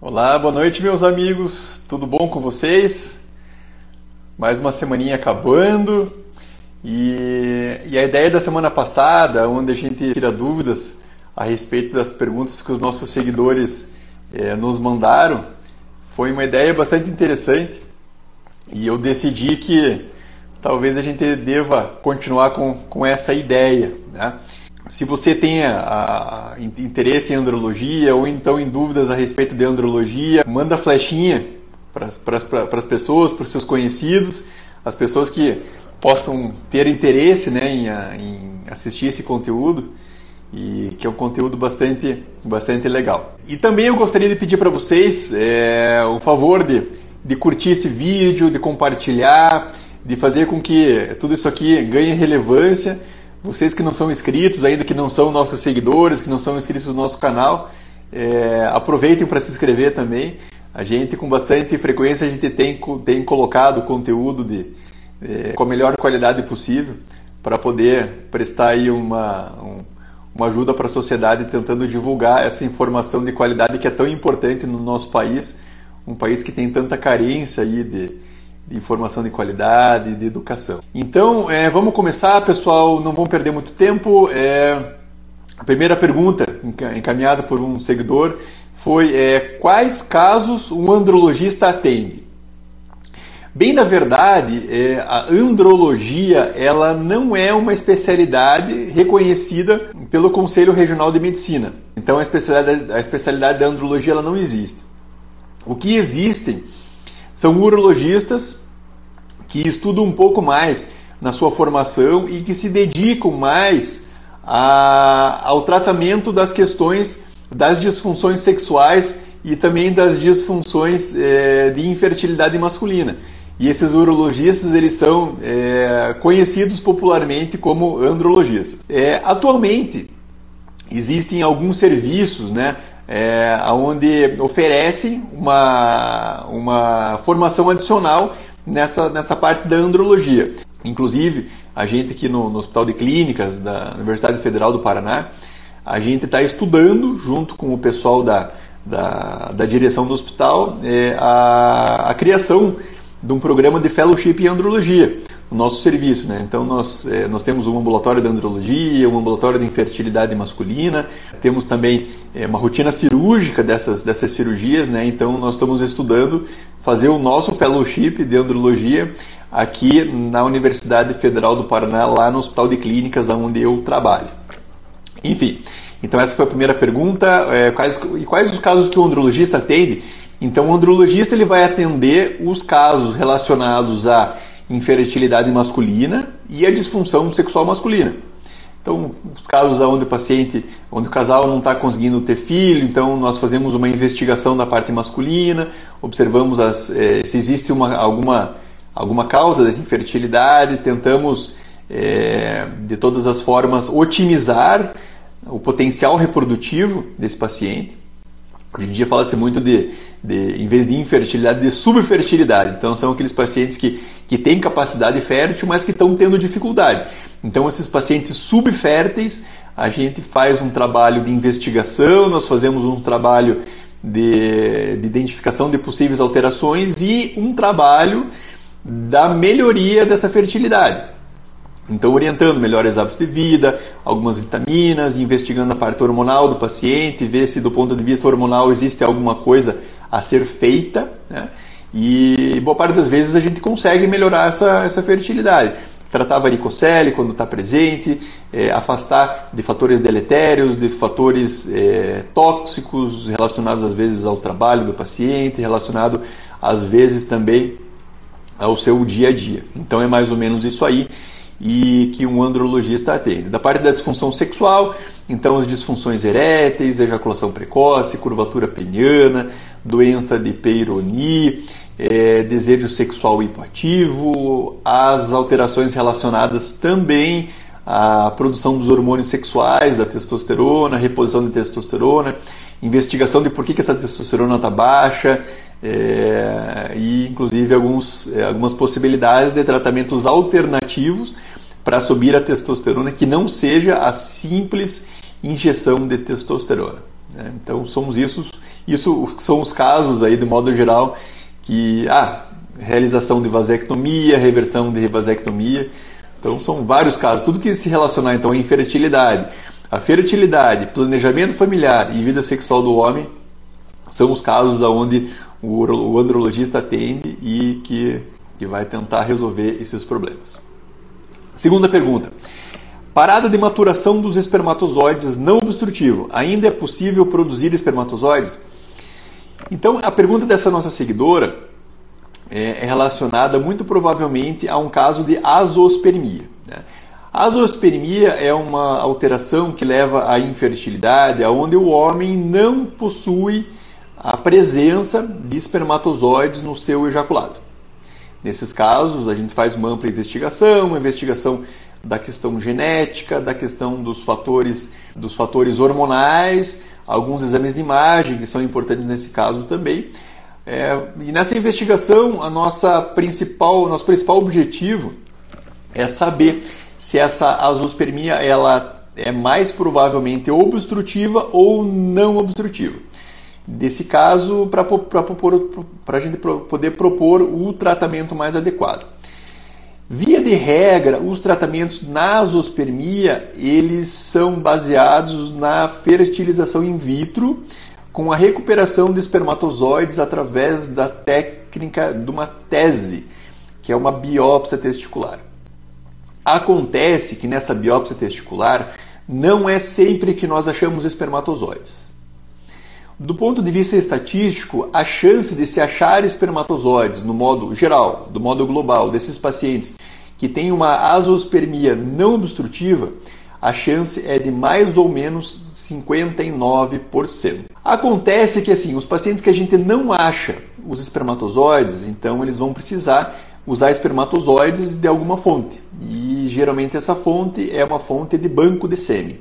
Olá, boa noite, meus amigos. Tudo bom com vocês? Mais uma semaninha acabando. E, e, a ideia da semana passada, onde a gente tira dúvidas a respeito das perguntas que os nossos seguidores eh, nos mandaram, foi uma ideia bastante interessante. E eu decidi que talvez a gente deva continuar com, com essa ideia. Né? Se você tem a, a, interesse em andrologia ou então em dúvidas a respeito de andrologia, manda flechinha para as pessoas, para os seus conhecidos, as pessoas que possam ter interesse né, em, em assistir esse conteúdo e que é um conteúdo bastante, bastante legal. E também eu gostaria de pedir para vocês é, o favor de, de curtir esse vídeo, de compartilhar, de fazer com que tudo isso aqui ganhe relevância vocês que não são inscritos, ainda que não são nossos seguidores, que não são inscritos no nosso canal, é, aproveitem para se inscrever também. A gente, com bastante frequência, a gente tem, tem colocado conteúdo de, é, com a melhor qualidade possível para poder prestar aí uma, um, uma ajuda para a sociedade tentando divulgar essa informação de qualidade que é tão importante no nosso país, um país que tem tanta carência aí de, de informação de qualidade, de educação. Então, é, vamos começar, pessoal, não vamos perder muito tempo. É, a primeira pergunta, encaminhada por um seguidor, foi é, quais casos um andrologista atende? Bem, na verdade, é, a andrologia ela não é uma especialidade reconhecida pelo Conselho Regional de Medicina. Então, a especialidade, a especialidade da andrologia ela não existe. O que existem são urologistas que estudam um pouco mais na sua formação e que se dedicam mais a, ao tratamento das questões das disfunções sexuais e também das disfunções é, de infertilidade masculina. E esses urologistas eles são é, conhecidos popularmente como andrologistas. É, atualmente existem alguns serviços, né, é, onde oferecem uma, uma formação adicional nessa, nessa parte da andrologia. Inclusive, a gente aqui no, no Hospital de Clínicas da Universidade Federal do Paraná, a gente está estudando, junto com o pessoal da, da, da direção do hospital, é, a, a criação de um programa de fellowship em andrologia no nosso serviço. Né? Então, nós, é, nós temos um ambulatório de andrologia, um ambulatório de infertilidade masculina, temos também é, uma rotina cirúrgica dessas, dessas cirurgias, né? então nós estamos estudando fazer o nosso fellowship de andrologia aqui na Universidade Federal do Paraná, lá no Hospital de Clínicas, onde eu trabalho. Enfim, então essa foi a primeira pergunta. É, quais, e quais os casos que o andrologista atende? Então, o andrologista ele vai atender os casos relacionados a infertilidade masculina e a disfunção sexual masculina. Então, os casos onde o paciente, onde o casal não está conseguindo ter filho, então nós fazemos uma investigação da parte masculina, observamos as, eh, se existe uma, alguma, alguma causa dessa infertilidade, tentamos eh, de todas as formas otimizar o potencial reprodutivo desse paciente. Hoje em dia fala-se muito de, de, em vez de infertilidade, de subfertilidade. Então, são aqueles pacientes que, que têm capacidade fértil, mas que estão tendo dificuldade. Então, esses pacientes subférteis, a gente faz um trabalho de investigação, nós fazemos um trabalho de, de identificação de possíveis alterações e um trabalho da melhoria dessa fertilidade. Então, orientando melhores hábitos de vida, algumas vitaminas, investigando a parte hormonal do paciente, ver se do ponto de vista hormonal existe alguma coisa a ser feita. Né? E boa parte das vezes a gente consegue melhorar essa, essa fertilidade. Tratar a varicocele quando está presente, é, afastar de fatores deletérios, de fatores é, tóxicos relacionados às vezes ao trabalho do paciente, relacionado às vezes também ao seu dia a dia. Então é mais ou menos isso aí e que um andrologista atende. Da parte da disfunção sexual, então as disfunções eréteis, ejaculação precoce, curvatura peniana, doença de Peyronie, é, desejo sexual hipoativo, as alterações relacionadas também à produção dos hormônios sexuais, da testosterona, reposição de testosterona investigação de por que, que essa testosterona está baixa é, e inclusive alguns, é, algumas possibilidades de tratamentos alternativos para subir a testosterona que não seja a simples injeção de testosterona. Né? Então somos isso, isso são os casos aí de modo geral que ah, realização de vasectomia, reversão de vasectomia. Então são vários casos, tudo que se relacionar então à infertilidade, a fertilidade, planejamento familiar e vida sexual do homem são os casos onde o andrologista atende e que, que vai tentar resolver esses problemas. Segunda pergunta. Parada de maturação dos espermatozoides não obstrutivo. Ainda é possível produzir espermatozoides? Então, a pergunta dessa nossa seguidora é, é relacionada muito provavelmente a um caso de azospermia. Né? A azospermia é uma alteração que leva à infertilidade, onde o homem não possui a presença de espermatozoides no seu ejaculado. Nesses casos, a gente faz uma ampla investigação, uma investigação da questão genética, da questão dos fatores, dos fatores hormonais, alguns exames de imagem que são importantes nesse caso também. É, e nessa investigação, a nossa principal, nosso principal objetivo é saber se essa azospermia ela é mais provavelmente obstrutiva ou não obstrutiva desse caso para a gente poder propor o tratamento mais adequado. Via de regra, os tratamentos na azospermia, eles são baseados na fertilização in vitro com a recuperação de espermatozoides através da técnica de uma tese, que é uma biópsia testicular. Acontece que nessa biópsia testicular não é sempre que nós achamos espermatozoides. Do ponto de vista estatístico, a chance de se achar espermatozoides no modo geral, do modo global, desses pacientes que têm uma azospermia não obstrutiva, a chance é de mais ou menos 59%. Acontece que assim, os pacientes que a gente não acha os espermatozoides, então eles vão precisar usar espermatozoides de alguma fonte. E geralmente essa fonte é uma fonte de banco de sêmen.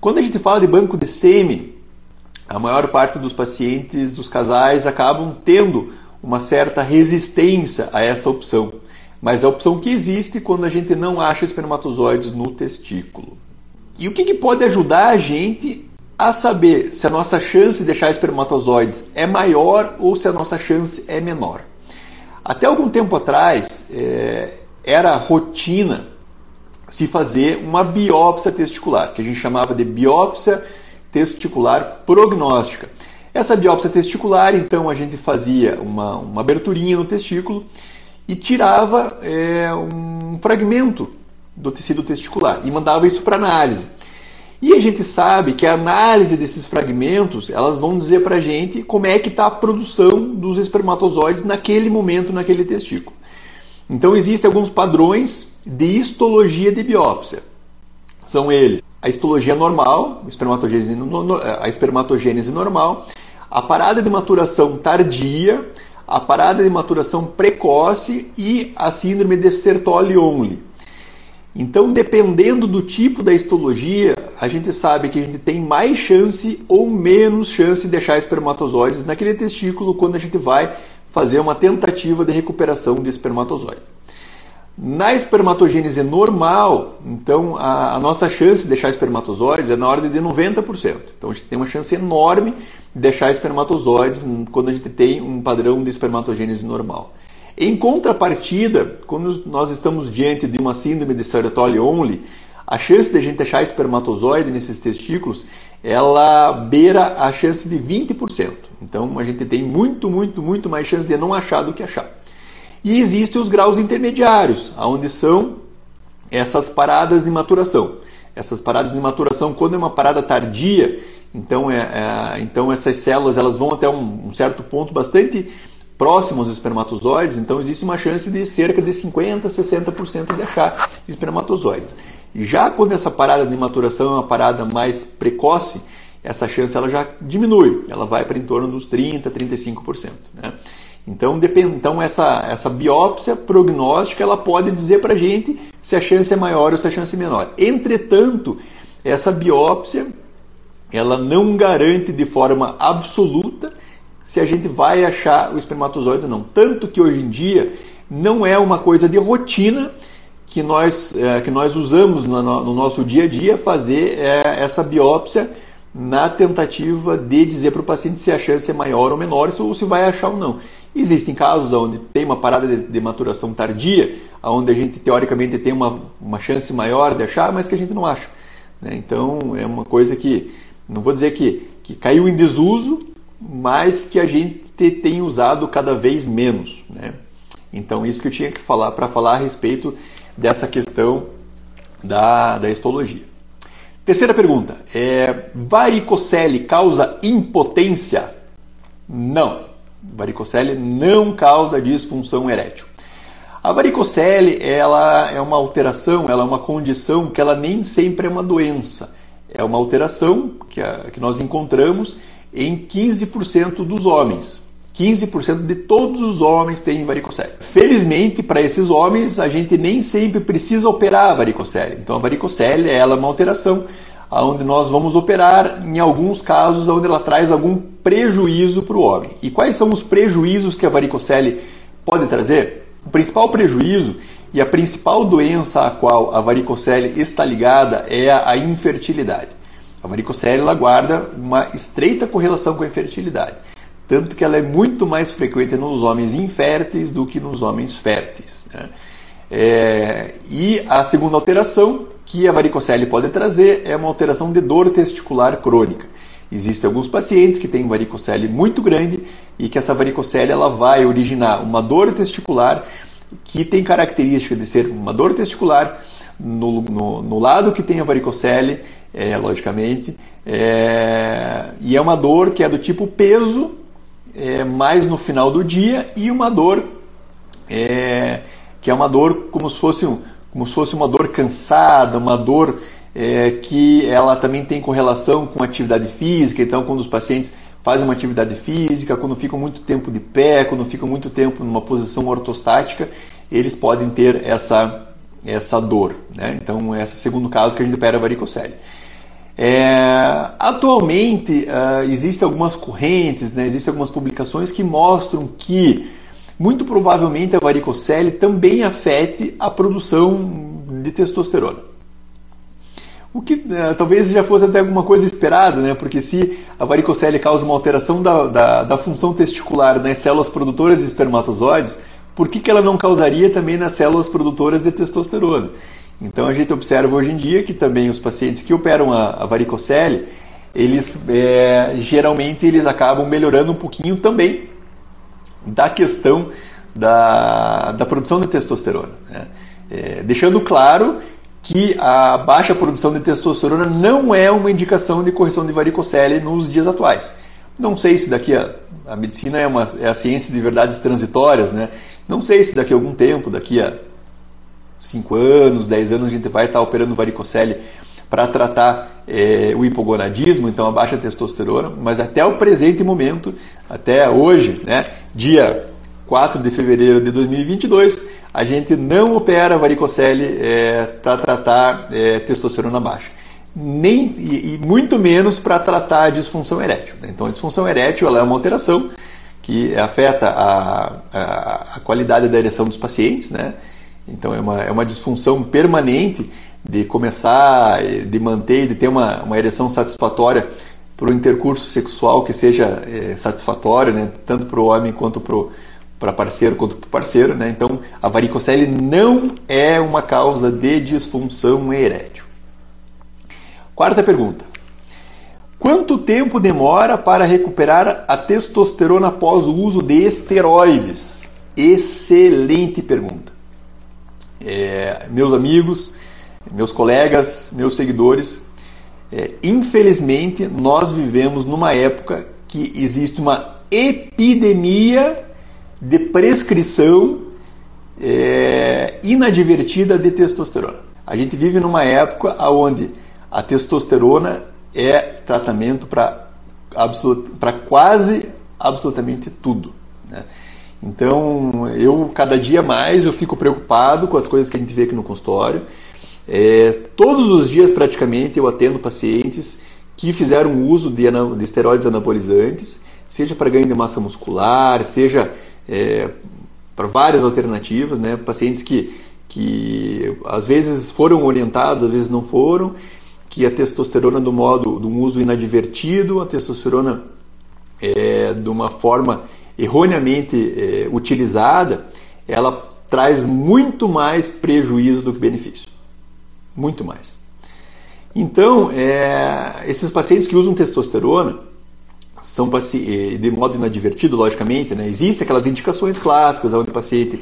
Quando a gente fala de banco de sêmen, a maior parte dos pacientes, dos casais, acabam tendo uma certa resistência a essa opção. Mas é a opção que existe quando a gente não acha espermatozoides no testículo. E o que, que pode ajudar a gente a saber se a nossa chance de deixar espermatozoides é maior ou se a nossa chance é menor? Até algum tempo atrás, é, era rotina se fazer uma biópsia testicular, que a gente chamava de biópsia testicular prognóstica. Essa biópsia testicular, então, a gente fazia uma, uma aberturinha no testículo e tirava é, um fragmento do tecido testicular e mandava isso para análise. E a gente sabe que a análise desses fragmentos elas vão dizer para a gente como é que está a produção dos espermatozoides naquele momento, naquele testículo. Então existem alguns padrões de histologia de biópsia. São eles a histologia normal, a espermatogênese, a espermatogênese normal, a parada de maturação tardia, a parada de maturação precoce e a síndrome de Sertoli-Only. Então, dependendo do tipo da histologia, a gente sabe que a gente tem mais chance ou menos chance de deixar espermatozoides naquele testículo quando a gente vai fazer uma tentativa de recuperação de espermatozoide. Na espermatogênese normal, então a, a, nossa chance de deixar espermatozoides é na ordem de 90%. Então a gente tem uma chance enorme de deixar espermatozoides quando a gente tem um padrão de espermatogênese normal. Em contrapartida, quando nós estamos diante de uma síndrome de Sertoli-Only, a chance de a gente deixar espermatozoide nesses testículos, ela beira a chance de 20%. Então a gente tem muito, muito, muito mais chance de não achar do que achar. E existem os graus intermediários, onde são essas paradas de maturação. Essas paradas de maturação, quando é uma parada tardia, então, é, é então essas células elas vão até um, um certo ponto bastante próximo aos espermatozoides, então existe uma chance de cerca de 50% a 60% de achar espermatozoides. Já quando essa parada de maturação é uma parada mais precoce, essa chance ela já diminui, ela vai para em torno dos 30%, 35%. Né? Então, depend... então essa, essa biópsia prognóstica ela pode dizer para a gente se a chance é maior ou se a chance é menor. Entretanto, essa biópsia ela não garante de forma absoluta se a gente vai achar o espermatozoide ou não. Tanto que hoje em dia não é uma coisa de rotina que nós, é, que nós usamos no, no, nosso dia a dia fazer é, essa biópsia na tentativa de dizer para o paciente se a chance é maior ou menor ou se vai achar ou não. Existem casos onde tem uma parada de, de maturação tardia, onde a gente teoricamente tem uma, uma chance maior de achar, mas que a gente não acha. Né? Então é uma coisa que, não vou dizer que, que caiu em desuso, mas que a gente tem usado cada vez menos. Né? Então, isso que eu tinha que falar para falar a respeito dessa questão da, da histologia. Terceira pergunta: é, varicocele causa impotência? Não. Varicocele não causa disfunção erétil. A varicocele ela é uma alteração, ela é uma condição que ela nem sempre é uma doença. É uma alteração que, a, que nós encontramos em 15% dos homens. 15% de todos os homens têm varicocele. Felizmente, para esses homens, a gente nem sempre precisa operar a varicocele. Então, a varicocele ela é uma alteração onde nós vamos operar em alguns casos onde ela traz algum prejuízo para o homem. E quais são os prejuízos que a varicocele pode trazer? O principal prejuízo e a principal doença a qual a varicocele está ligada é a infertilidade. A varicocele ela guarda uma estreita correlação com a infertilidade, tanto que ela é muito mais frequente nos homens inférteis do que nos homens férteis. Né? É, e a segunda alteração que a varicocele pode trazer é uma alteração de dor testicular crônica. Existem alguns pacientes que têm varicocele muito grande e que essa varicocele ela vai originar uma dor testicular que tem característica de ser uma dor testicular no, no, no lado que tem a varicocele é, logicamente. É, e é uma dor que é do tipo peso, é, mais no final do dia, e uma dor é, que é uma dor como se fosse, como se fosse uma dor cansada, uma dor é, que ela também tem correlação com atividade física. Então, quando os pacientes fazem uma atividade física, quando ficam muito tempo de pé, quando ficam muito tempo numa posição ortostática, eles podem ter essa, essa dor. Né? Então, esse é o segundo caso que a gente opera a varicocele. É, atualmente uh, existem algumas correntes, né, existem algumas publicações que mostram que muito provavelmente a varicocele também afete a produção de testosterona. O que uh, talvez já fosse até alguma coisa esperada, né? porque se a varicocele causa uma alteração da, da, da função testicular nas células produtoras de espermatozoides, por que, que ela não causaria também nas células produtoras de testosterona? Então a gente observa hoje em dia que também os pacientes que operam a, a varicocele, eles é, geralmente eles acabam melhorando um pouquinho também da questão da, da produção de testosterona. Né? É, deixando claro que a baixa produção de testosterona não é uma indicação de correção de varicocele nos dias atuais. Não sei se daqui a, a medicina é, uma, é a ciência de verdades transitórias, né? Não sei se daqui a algum tempo, daqui a 5 anos, 10 anos, a gente vai estar operando varicocele para tratar é, o hipogonadismo, então a baixa testosterona, mas até o presente momento, até hoje, né, dia 4 de fevereiro de 2022, a gente não opera varicocele é, para tratar é, testosterona baixa. Nem, e, e muito menos para tratar a disfunção erétil. Né? Então, a disfunção erétil ela é uma alteração que afeta a, a, a qualidade da ereção dos pacientes, né? Então é uma, é uma disfunção permanente de começar, de manter, de ter uma, uma ereção satisfatória para o intercurso sexual que seja é, satisfatório, né? tanto para o homem quanto para parceiro quanto para parceiro. Né? Então a varicocele não é uma causa de disfunção erétil. Quarta pergunta. Quanto tempo demora para recuperar a testosterona após o uso de esteroides? Excelente pergunta é, meus amigos, meus colegas, meus seguidores, é, infelizmente nós vivemos numa época que existe uma epidemia de prescrição é, inadvertida de testosterona. A gente vive numa época onde a testosterona é tratamento para quase absolutamente tudo. Né? Então, eu cada dia mais eu fico preocupado com as coisas que a gente vê aqui no consultório. É, todos os dias praticamente eu atendo pacientes que fizeram uso de, de esteroides anabolizantes, seja para ganho de massa muscular, seja é, para várias alternativas, né? pacientes que, que às vezes foram orientados, às vezes não foram, que a testosterona do modo de um uso inadvertido, a testosterona é, de uma forma erroneamente é, utilizada, ela traz muito mais prejuízo do que benefício. Muito mais. Então, é, esses pacientes que usam testosterona são é, de modo inadvertido, logicamente, né? existem aquelas indicações clássicas onde o paciente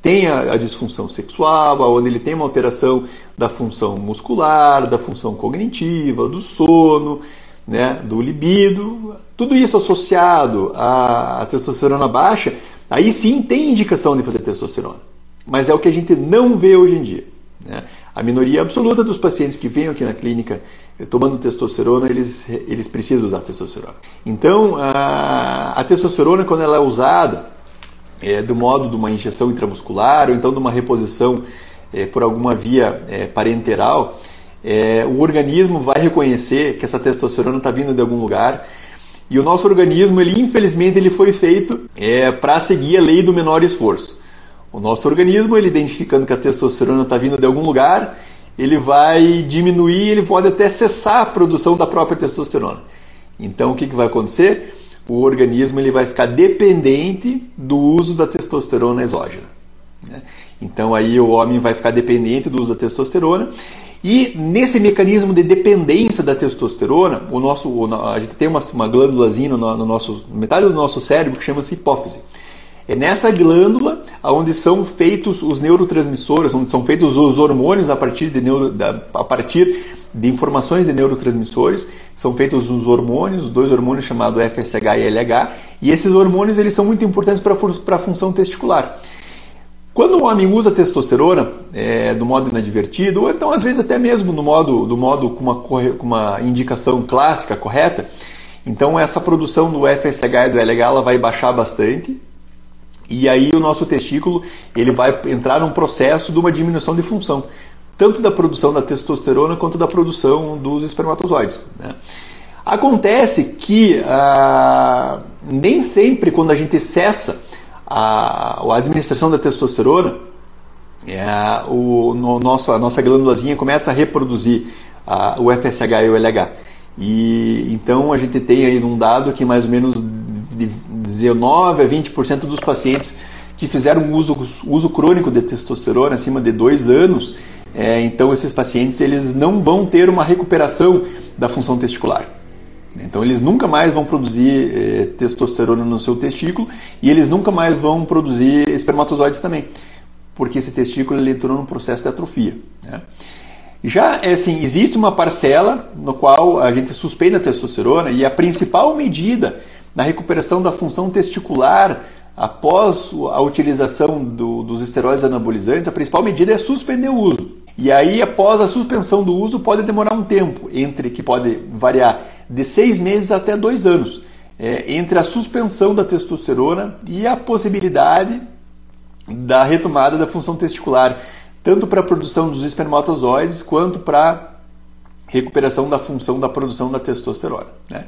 tem a, a, disfunção sexual, onde ele tem uma alteração da função muscular, da função cognitiva, do sono, né, do libido, tudo isso associado à, à testosterona baixa, aí sim tem indicação de fazer testosterona. Mas é o que a gente não vê hoje em dia. Né? A minoria absoluta dos pacientes que vêm aqui na clínica eh, tomando testosterona, eles, eles precisam usar testosterona. Então, a, a testosterona, quando ela é usada é, do modo de uma injeção intramuscular ou então de uma reposição é, por alguma via é, parenteral, o organismo vai reconhecer que essa testosterona está vindo de algum lugar e o nosso organismo, ele infelizmente, ele foi feito para seguir a lei do menor esforço. O nosso organismo, ele identificando que a testosterona está vindo de algum lugar, ele vai diminuir, ele pode até cessar a produção da própria testosterona. Então, o que, que vai acontecer? O organismo ele vai ficar dependente do uso da testosterona exógena. Né? Então, aí o homem vai ficar dependente do uso da testosterona e nesse mecanismo de dependência da testosterona, o nosso, a gente tem uma, uma glândulazinha no, no nosso, metade do nosso cérebro que chama-se hipófise. É nessa glândula onde são feitos os neurotransmissores, onde são feitos os hormônios a partir de, neuro, da, a partir de informações de neurotransmissores, são feitos os hormônios, dois hormônios chamados FSH e LH, e esses hormônios eles são muito importantes para a função testicular. Quando o homem usa testosterona é, do modo inadvertido, ou então às vezes até mesmo do modo, do modo com, uma, com uma indicação clássica correta, então essa produção do FSH e do LH ela vai baixar bastante, e aí o nosso testículo ele vai entrar num processo de uma diminuição de função, tanto da produção da testosterona quanto da produção dos espermatozoides. Né? Acontece que ah, nem sempre quando a gente cessa a, a administração da testosterona, é, o, no, nosso, a nossa glândulazinha começa a reproduzir a, o FSH e o LH. E então a gente tem aí um dado que mais ou menos 19 a 20% dos pacientes que fizeram uso, uso crônico de testosterona acima de dois anos, é, então esses pacientes eles não vão ter uma recuperação da função testicular. Então eles nunca mais vão produzir eh, testosterona no seu testículo e eles nunca mais vão produzir espermatozoides também, porque esse testículo ele entrou num processo de atrofia. Né? Já é assim, existe uma parcela no qual a gente suspeita a testosterona e a principal medida na recuperação da função testicular após a utilização do, dos esteroides anabolizantes, a principal medida é suspender o uso. E aí, após a suspensão do uso, pode demorar um tempo, entre que pode variar de seis meses até dois anos, é, entre a suspensão da testosterona e a possibilidade da retomada da função testicular, tanto para a produção dos espermatozoides quanto para recuperação da função da produção da testosterona. Né?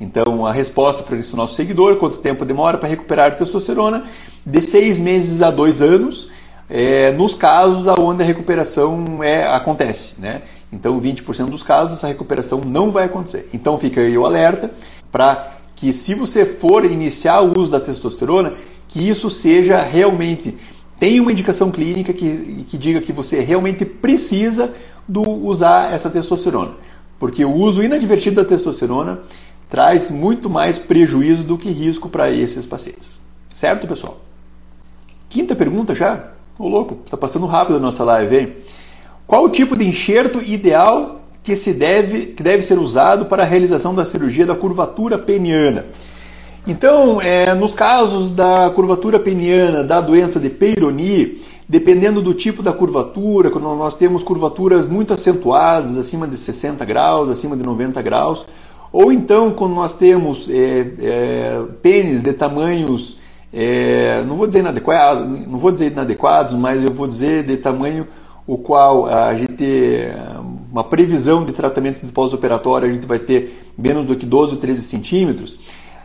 Então, a resposta para esse nosso seguidor, quanto tempo demora para recuperar a testosterona? De seis meses a dois anos, é, nos casos onde a recuperação é, acontece. Né? Então, 20% dos casos, essa recuperação não vai acontecer. Então, fica aí o alerta para que, se você for iniciar o uso da testosterona, que isso seja realmente. Tem uma indicação clínica que, que diga que você realmente precisa do usar essa testosterona. Porque o uso inadvertido da testosterona traz muito mais prejuízo do que risco para esses pacientes. Certo, pessoal? Quinta pergunta já? Ô louco, está passando rápido a nossa live, hein? Qual o tipo de enxerto ideal que, se deve, que deve ser usado para a realização da cirurgia da curvatura peniana? Então, é, nos casos da curvatura peniana, da doença de Peyronie, dependendo do tipo da curvatura, quando nós temos curvaturas muito acentuadas, acima de 60 graus, acima de 90 graus, ou então, quando nós temos é, é, pênis de tamanhos, é, não vou dizer inadequados, não vou dizer inadequados, mas eu vou dizer de tamanho o qual a gente, uma previsão de tratamento de pós-operatório, a gente vai ter menos do que 12 ou 13 centímetros.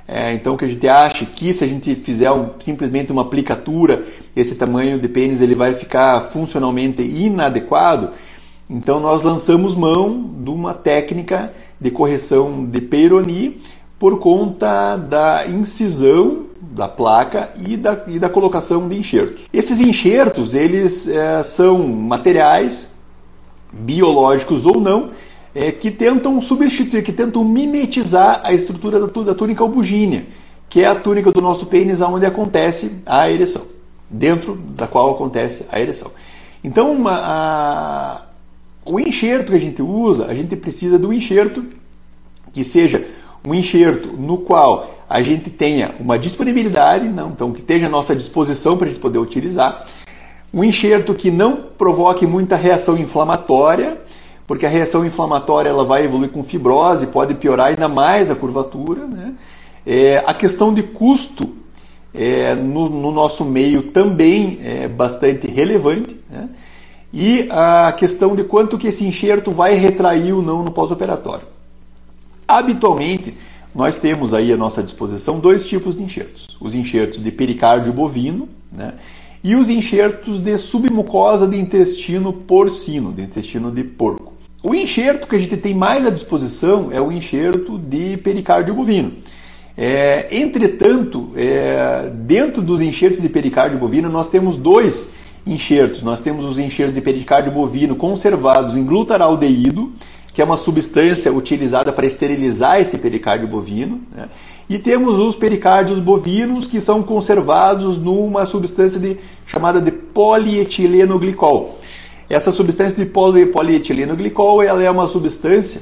É, então que a gente acha que se a gente fizer um, simplesmente uma aplicatura, esse tamanho de pênis ele vai ficar funcionalmente inadequado. Então nós lançamos mão de uma técnica de correção de Peyronie por conta da incisão da placa e da, e da colocação de enxertos. Esses enxertos eles é, são materiais biológicos ou não é, que tentam substituir, que tentam mimetizar a estrutura da, da túnica albugínea, que é a túnica do nosso pênis onde acontece a ereção, dentro da qual acontece a ereção. Então, uma, a, o enxerto que a gente usa, a gente precisa do enxerto que seja um enxerto no qual a gente tenha uma disponibilidade, não, então que esteja à nossa disposição para a gente poder utilizar, um enxerto que não provoque muita reação inflamatória, porque a reação inflamatória ela vai evoluir com fibrose, pode piorar ainda mais a curvatura. Né? É, a questão de custo é, no, no, nosso meio também é bastante relevante. Né? E a questão de quanto que esse enxerto vai retrair ou não no pós-operatório. Habitualmente, nós temos aí à nossa disposição dois tipos de enxertos. Os enxertos de pericárdio bovino né? e os enxertos de submucosa de intestino porcino, de intestino de porco. O enxerto que a gente tem mais à disposição é o enxerto de pericárdio bovino. É, entretanto, é, dentro dos enxertos de pericárdio bovino, nós temos dois enxertos. Nós temos os enxertos de pericárdio bovino conservados em glutaraldeído, que é uma substância utilizada para esterilizar esse pericárdio bovino. Né? E temos os pericárdios bovinos, que são conservados numa substância de, chamada de polietileno-glicol. Essa substância de poli, polietileno glicol ela é uma substância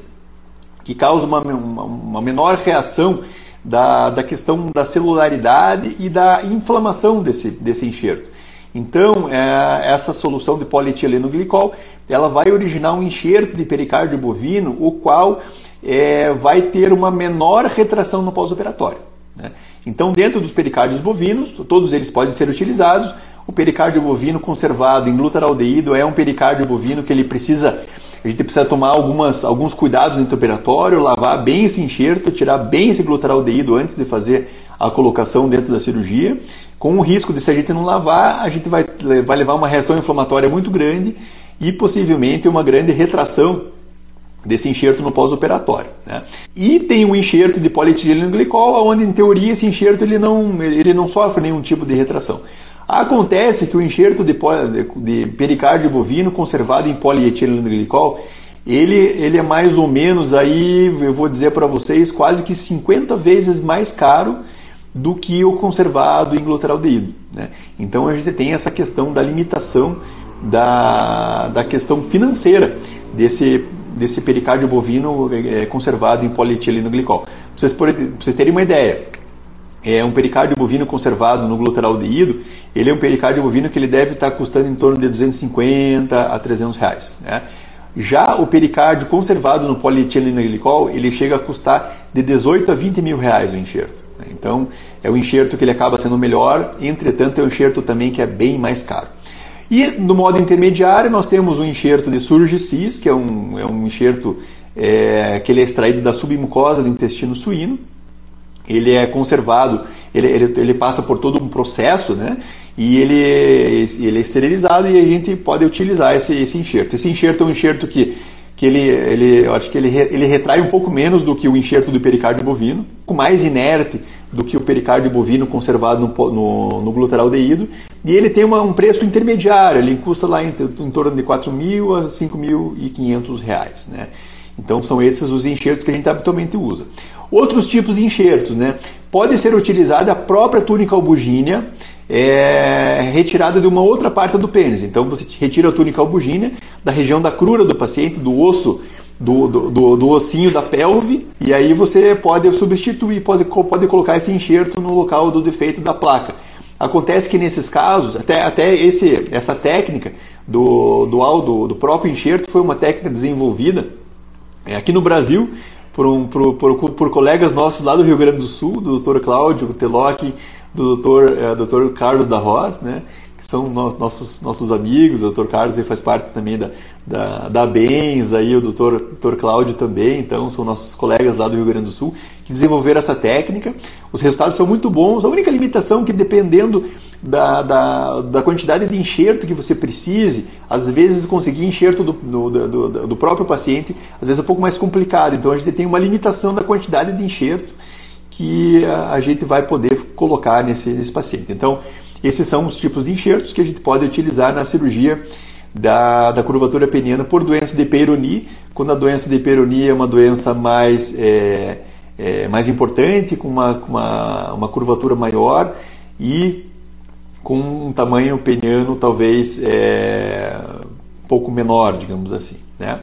que causa uma, uma, uma menor reação da, da questão da celularidade e da inflamação desse, desse enxerto. Então, é, essa solução de polietileno glicol ela vai originar um enxerto de pericárdio bovino, o qual é, vai ter uma menor retração no pós-operatório. Né? Então, dentro dos pericárdios bovinos, todos eles podem ser utilizados, o pericárdio bovino conservado em glutaraldeído é um pericárdio bovino que ele precisa, a gente precisa tomar algumas, alguns cuidados no intraoperatório, lavar bem esse enxerto, tirar bem esse glutaraldeído antes de fazer a colocação dentro da cirurgia, com o risco de se a gente não lavar, a gente vai, vai levar uma reação inflamatória muito grande e possivelmente uma grande retração desse enxerto no pós-operatório. Né? E tem o enxerto de polietileno glicol, onde em teoria esse enxerto ele não, ele não sofre nenhum tipo de retração. Acontece que o enxerto de, de pericárdio bovino conservado em polietilenglicol, ele, ele é mais ou menos aí, eu vou dizer para vocês, quase que 50 vezes mais caro do que o conservado em glutaraldeído. Né? Então a gente tem essa questão da limitação da, da questão financeira desse, desse pericárdio bovino é, conservado em polietilenglicol. Para vocês, pra vocês terem uma ideia, é um pericárdio bovino conservado no glutaraldeído, ele é um pericárdio bovino que ele deve estar custando em torno de 250 a 300 reais. Né? Já o pericárdio conservado no polietilenglicol, ele chega a custar de 18 a 20 mil reais o enxerto. Então, é o enxerto que ele acaba sendo melhor, entretanto, é um enxerto também que é bem mais caro. E no modo intermediário, nós temos o enxerto de Surgicis, que é um, é um enxerto é, que ele é extraído da submucosa do intestino suíno, ele é conservado, ele, ele, ele, passa por todo um processo, né? E ele, ele é esterilizado e a gente pode utilizar esse, esse enxerto. Esse enxerto é um enxerto que, que ele, ele, eu acho que ele, ele retrai um pouco menos do que o enxerto do pericárdio bovino, com mais inerte do que o pericárdio bovino conservado no, no, no e ele tem uma, um preço intermediário, ele custa lá em, em torno de 4 mil a 5.500 reais, né? Então são esses os enxertos que a gente habitualmente usa. Outros tipos de enxertos, né? Pode ser utilizada a própria túnica albugínea, é, retirada de uma outra parte do pênis. Então você retira a túnica albugínea da região da crura do paciente, do osso, do, do, do, do ossinho da pelve, e aí você pode substituir, pode, pode colocar esse enxerto no local do defeito da placa. Acontece que nesses casos, até, até esse, essa técnica do, do, do, do próprio enxerto foi uma técnica desenvolvida é, aqui no Brasil por, um, por, por, por, colegas nossos lá do Rio Grande do Sul, do Dr. Cláudio Teloc, do Dr. É, Dr. Carlos da Roz, né? que são no, nossos, nossos amigos, o Dr. Carlos faz parte também da, da, da BENS, aí o Dr. Dr. Cláudio também, então são nossos colegas lá do Rio Grande do Sul que desenvolveram essa técnica. Os resultados são muito bons, a única limitação é que dependendo da, da, da quantidade de enxerto que você precise, às vezes conseguir enxerto do, do, do, do próprio paciente, às vezes é um pouco mais complicado, então a gente tem uma limitação da quantidade de enxerto que a, gente vai poder colocar nesse, nesse paciente. Então, esses são os tipos de enxertos que a gente pode utilizar na cirurgia da, da curvatura peniana por doença de Peyronie, quando a doença de Peyronie é uma doença mais, é, é, mais importante, com uma, uma, uma curvatura maior e com um tamanho peniano talvez é, um pouco menor, digamos assim. Né?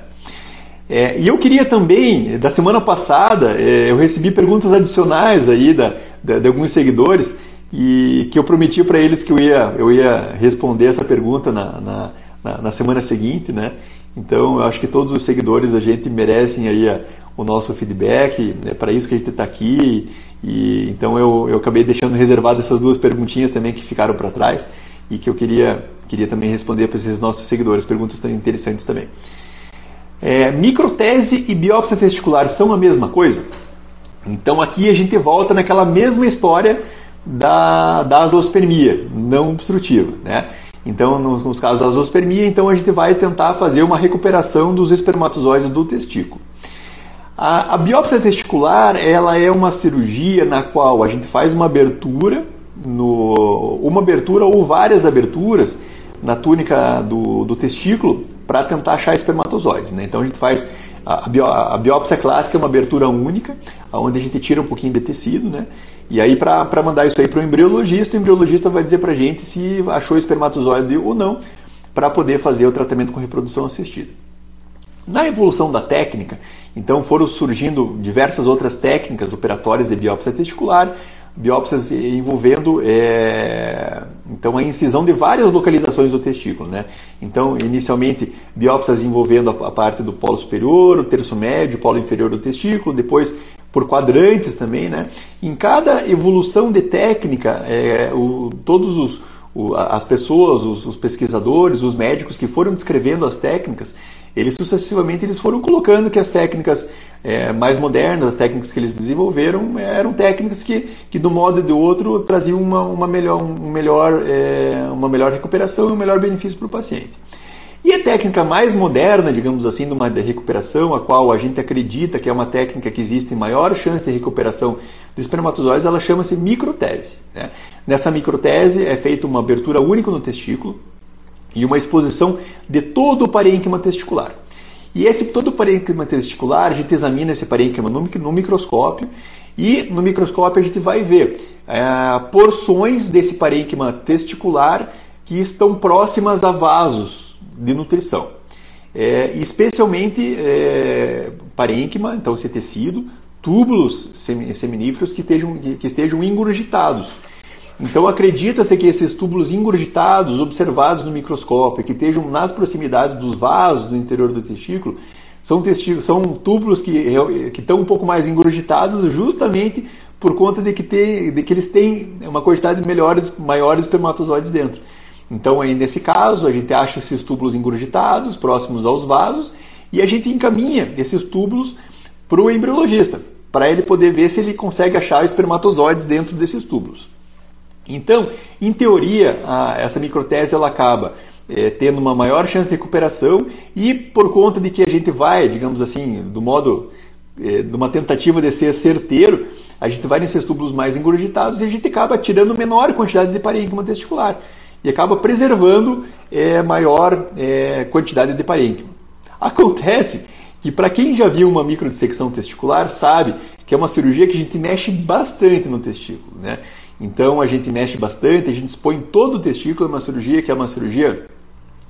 É, e eu queria também, da semana passada, é, eu recebi perguntas adicionais aí da, da, de alguns seguidores e que eu prometi para eles que eu ia, eu ia responder essa pergunta na, na, na, na semana seguinte, né? Então, eu acho que todos os seguidores da gente merecem aí a, o nosso feedback, é para isso que a gente está aqui. E, então, eu, eu acabei deixando reservado essas duas perguntinhas também que ficaram para trás e que eu queria, queria também responder para esses nossos seguidores, perguntas tão interessantes também. É, microtese e biópsia testicular são a mesma coisa? Então, aqui a gente volta naquela mesma história da, da azospermia não obstrutiva. Né? Então, nos, nos, casos da azospermia, então a gente vai tentar fazer uma recuperação dos espermatozoides do testículo. A, a, biópsia testicular ela é uma cirurgia na qual a gente faz uma abertura, no, uma abertura ou várias aberturas na túnica do, do testículo para tentar achar espermatozoides. Né? Então a gente faz a, a biópsia clássica é uma abertura única, onde a gente tira um pouquinho de tecido, né? E aí, para mandar isso aí para o embriologista, o embriologista vai dizer para a gente se achou espermatozoide ou não, para poder fazer o tratamento com reprodução assistida. Na evolução da técnica, então foram surgindo diversas outras técnicas operatórias de biópsia testicular, biópsias envolvendo é, então a incisão de várias localizações do testículo, né? Então inicialmente biópsias envolvendo a, a, parte do polo superior, o terço médio, o polo inferior do testículo, depois por quadrantes também, né? Em cada evolução de técnica, é, o, todos os as pessoas, os, os, pesquisadores, os médicos que foram descrevendo as técnicas, eles sucessivamente eles foram colocando que as técnicas é, mais modernas, as técnicas que eles desenvolveram, eram técnicas que, que de um modo e do outro traziam uma, uma, melhor, um melhor, é, uma melhor recuperação e um melhor benefício para o paciente. E a técnica mais moderna, digamos assim, de uma recuperação, a qual a gente acredita que é uma técnica que existe maior chance de recuperação dos espermatozoides, ela chama-se microtese. Né? Nessa microtese é feita uma abertura única no testículo e uma exposição de todo o parênquima testicular. E esse todo o parênquima testicular, a gente examina esse parênquima no, no microscópio e no microscópio a gente vai ver é, porções desse parênquima testicular que estão próximas a vasos de nutrição. É, especialmente é, parênquima, então esse tecido, túbulos seminíferos que estejam, que estejam ingurgitados. Então acredita-se que esses túbulos ingurgitados, observados no microscópio, que estejam nas proximidades dos vasos do interior do testículo, são, testículos, são túbulos que, que estão um pouco mais ingurgitados justamente por conta de que, tem, de que eles têm uma quantidade de melhores, maiores espermatozoides dentro. Então, aí, nesse caso, a gente acha esses túbulos engurgitados, próximos aos vasos, e a gente encaminha esses túbulos para o embriologista, para ele poder ver se ele consegue achar espermatozoides dentro desses túbulos. Então, em teoria, a, essa microtese ela acaba é, tendo uma maior chance de recuperação e por conta de que a gente vai, digamos assim, do modo é, de uma tentativa de ser certeiro, a gente vai nesses túbulos mais engurgitados e a gente acaba tirando menor quantidade de parênquima testicular e acaba preservando é, maior é, quantidade de parênquima. Acontece que para quem já viu uma microdissecção testicular sabe que é uma cirurgia que a gente mexe bastante no testículo, né? Então a gente mexe bastante, a gente expõe todo o testículo, é uma cirurgia que é uma cirurgia,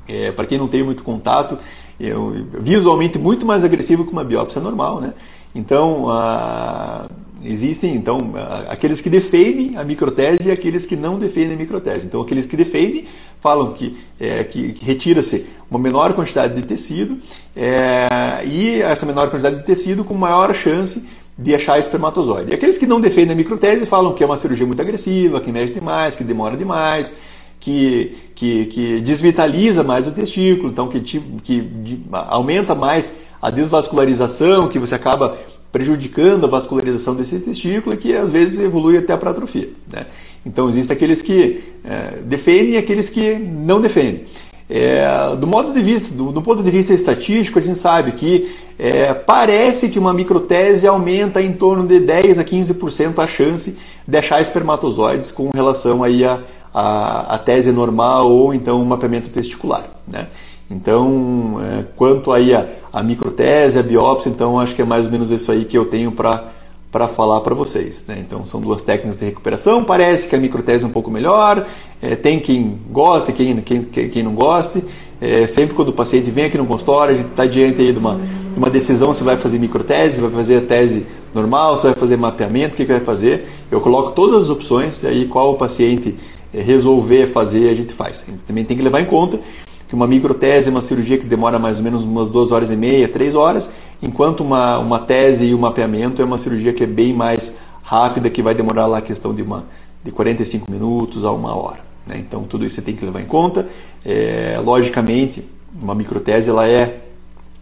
é, para quem não tem muito contato, é, visualmente muito mais agressiva que uma biópsia normal, né? Então a Existem, então, aqueles que defendem a microtese e aqueles que não defendem a microtese. Então, aqueles que defendem falam que, é, que, que retira-se uma menor quantidade de tecido é, e essa menor quantidade de tecido com maior chance de achar espermatozoide. E aqueles que não defendem a microtese falam que é uma cirurgia muito agressiva, que mexe demais, que demora demais, que, que, que desvitaliza mais o testículo, então que, que aumenta mais a desvascularização, que você acaba prejudicando a vascularização desse testículo e que às vezes evolui até para atrofia. Né? Então existem aqueles que é, defendem e aqueles que não defendem. É, do modo de vista, do, do, ponto de vista estatístico, a gente sabe que é, parece que uma microtese aumenta em torno de 10 a 15% a chance de achar espermatozoides com relação aí a, a, a tese normal ou então um mapeamento testicular. Né? Então, é, quanto aí a, a microtese, a biópsia, então acho que é mais ou menos isso aí que eu tenho para para falar para vocês. Né? Então são duas técnicas de recuperação. Parece que a microtese é um pouco melhor. É, tem quem gosta, quem, quem, quem não goste. É, sempre quando o paciente vem aqui no consultório, a gente está diante aí de uma, uma decisão se vai fazer microtese, se vai fazer a tese normal, se vai fazer mapeamento, o que, que vai fazer. Eu coloco todas as opções, e aí qual o paciente é, resolver fazer, a gente faz. A gente também tem que levar em conta que uma microtese é uma cirurgia que demora mais ou menos umas duas horas e meia, três horas, enquanto uma, uma tese e o um mapeamento é uma cirurgia que é bem mais rápida, que vai demorar lá a questão de, uma, de 45 minutos a uma hora. Né? Então tudo isso você tem que levar em conta. É, logicamente, uma microtese ela é,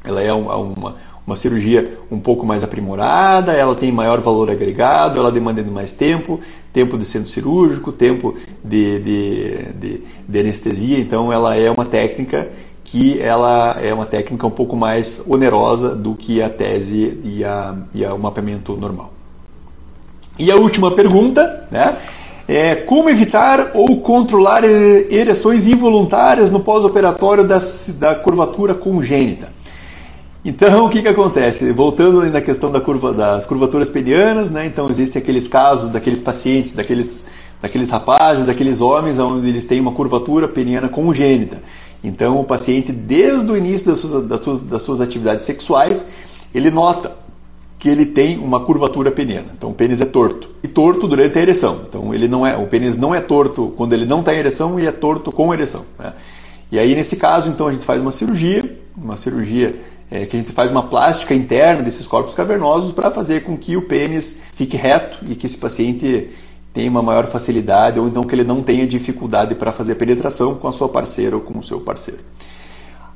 ela é uma, uma cirurgia um pouco mais aprimorada, ela tem maior valor agregado, ela demanda mais tempo, tempo de centro cirúrgico, tempo de, de, de, de anestesia, então ela é uma técnica que ela é uma técnica um pouco mais onerosa do que a tese e, a, e o mapeamento normal. E a última pergunta, né? É, como evitar ou controlar ereções involuntárias no pós-operatório da curvatura congênita? Então, o que, que acontece? Voltando na questão da curva, das curvaturas penianas, né? então existem aqueles casos daqueles pacientes, daqueles, daqueles rapazes, daqueles homens, onde eles têm uma curvatura peniana congênita. Então, o paciente, desde o início das suas, das suas, das suas atividades sexuais, ele nota que ele tem uma curvatura peniana. Então, o pênis é torto. E torto durante a ereção. Então, ele não é, o pênis não é torto quando ele não está em ereção e é torto com ereção. Né? E aí, nesse caso, então, a gente faz uma cirurgia, uma cirurgia é, que a gente faz uma plástica interna desses corpos cavernosos para fazer com que o pênis fique reto e que esse paciente tenha uma maior facilidade ou então que ele não tenha dificuldade para fazer penetração com a sua parceira ou com o seu parceiro.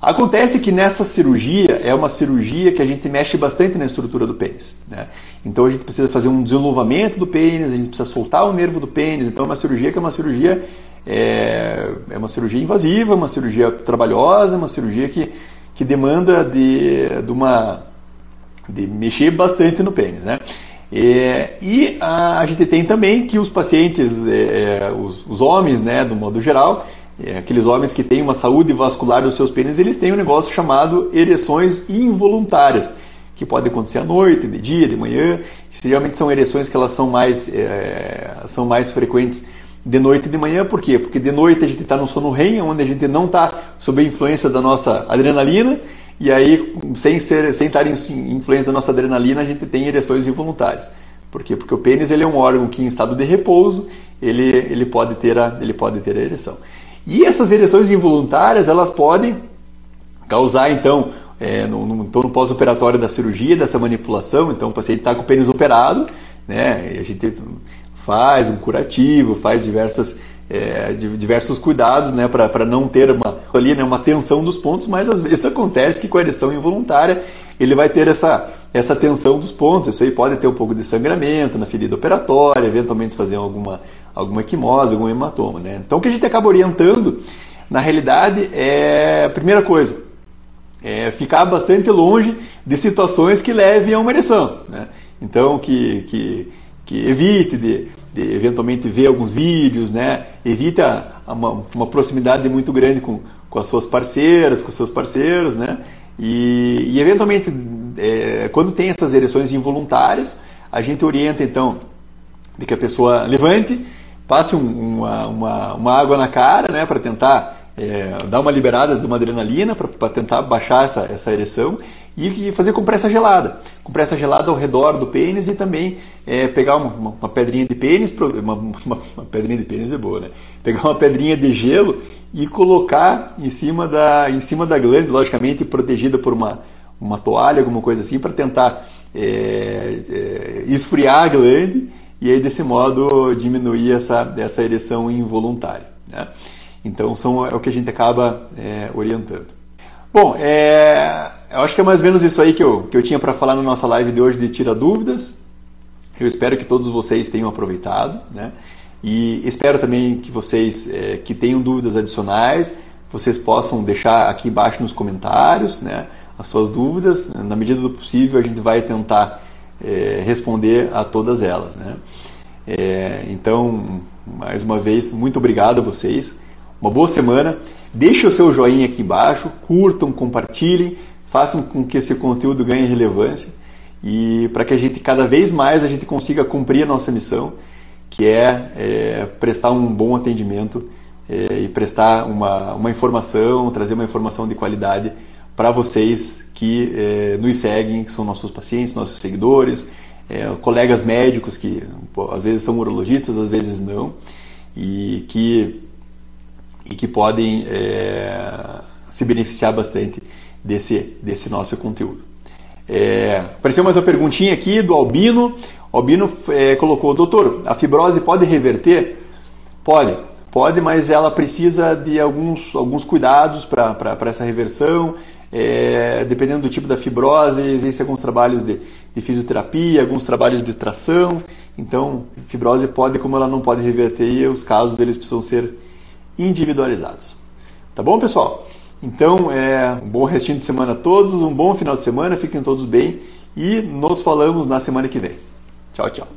Acontece que nessa cirurgia é uma cirurgia que a gente mexe bastante na estrutura do pênis. Né? Então a gente precisa fazer um desenvolvimento do pênis, a gente precisa soltar o nervo do pênis. Então é uma cirurgia que é uma cirurgia é, é uma cirurgia invasiva, uma cirurgia trabalhosa, uma cirurgia que que demanda de, de, uma, de mexer bastante no pênis. Né? É, e a, a, gente tem também que os pacientes, é, é, os, os, homens, né, do modo geral, é, aqueles homens que têm uma saúde vascular dos seus pênis, eles têm um negócio chamado ereções involuntárias, que pode acontecer à noite, de dia, de manhã. Geralmente são ereções que elas são mais, é, são mais frequentes de noite e de manhã, por quê? Porque de noite a gente está no sono REM, onde a gente não está sob a influência da nossa adrenalina, e aí, sem, ser, sem estar em influência da nossa adrenalina, a gente tem ereções involuntárias. Por quê? Porque o pênis ele é um órgão que, em estado de repouso, ele, ele, pode, ter a, ele pode ter a ereção. E essas ereções involuntárias, elas podem causar, então, é, no, no, então, no pós-operatório da cirurgia, dessa manipulação, então o paciente está com o pênis operado, né, a gente faz um curativo, faz diversas, é, diversos cuidados né, para não ter uma, ali, né, uma tensão dos pontos, mas às vezes acontece que com a ereção involuntária ele vai ter essa, essa tensão dos pontos. Isso aí pode ter um pouco de sangramento na ferida operatória, eventualmente fazer alguma, alguma equimose, algum hematoma. Né? Então o que a gente acaba orientando, na realidade, é a primeira coisa, é ficar bastante longe de situações que levem a uma ereção. Né? Então, que, que que evite de, eventualmente ver alguns vídeos, né? Evita uma, uma proximidade muito grande com, com as suas parceiras, com os seus parceiros, né? E, e eventualmente, é, quando tem essas ereções involuntárias, a gente orienta então de que a pessoa levante, passe um, uma, uma, uma, água na cara, né? Para tentar é, dar uma liberada de uma adrenalina, para tentar baixar essa, essa ereção e fazer compressa gelada. Compressa gelada ao redor do pênis e também é, pegar uma, uma, uma, pedrinha de pênis, uma, uma, pedrinha de pênis é boa, né? Pegar uma pedrinha de gelo e colocar em cima da, em cima da glande, logicamente protegida por uma, uma toalha, alguma coisa assim, para tentar é, é, esfriar a glande e aí desse modo diminuir essa, essa ereção involuntária. Né? Então são é o que a gente acaba é, orientando. Bom, é, eu acho que é mais ou menos isso aí que eu, que eu tinha para falar na nossa live de hoje de Tira Dúvidas. Eu espero que todos vocês tenham aproveitado, né? E espero também que vocês é, que tenham dúvidas adicionais, vocês possam deixar aqui embaixo nos comentários, né? As suas dúvidas, na medida do possível a gente vai tentar é, responder a todas elas, né? É, então, mais uma vez, muito obrigado a vocês. Uma boa semana. Deixe o seu joinha aqui embaixo, curtam, compartilhem, façam com que esse conteúdo ganhe relevância e para que a gente cada vez mais a gente consiga cumprir a nossa missão, que é, é prestar um bom atendimento é, e prestar uma, uma informação, trazer uma informação de qualidade para vocês que é, nos seguem, que são nossos pacientes, nossos seguidores, é, colegas médicos que pô, às vezes são urologistas, às vezes não, e que, e que podem é, se beneficiar bastante desse, desse nosso conteúdo. É, apareceu mais uma perguntinha aqui do Albino. O Albino é, colocou, doutor, a fibrose pode reverter? Pode, pode, mas ela precisa de alguns, alguns cuidados para essa reversão. É, dependendo do tipo da fibrose, existem alguns trabalhos de, de, fisioterapia, alguns trabalhos de tração. Então, fibrose pode, como ela não pode reverter, os casos deles precisam ser individualizados. Tá bom, pessoal? Então, é, um bom restinho de semana a todos, um bom final de semana, fiquem todos bem e nos falamos na semana que vem. Tchau, tchau.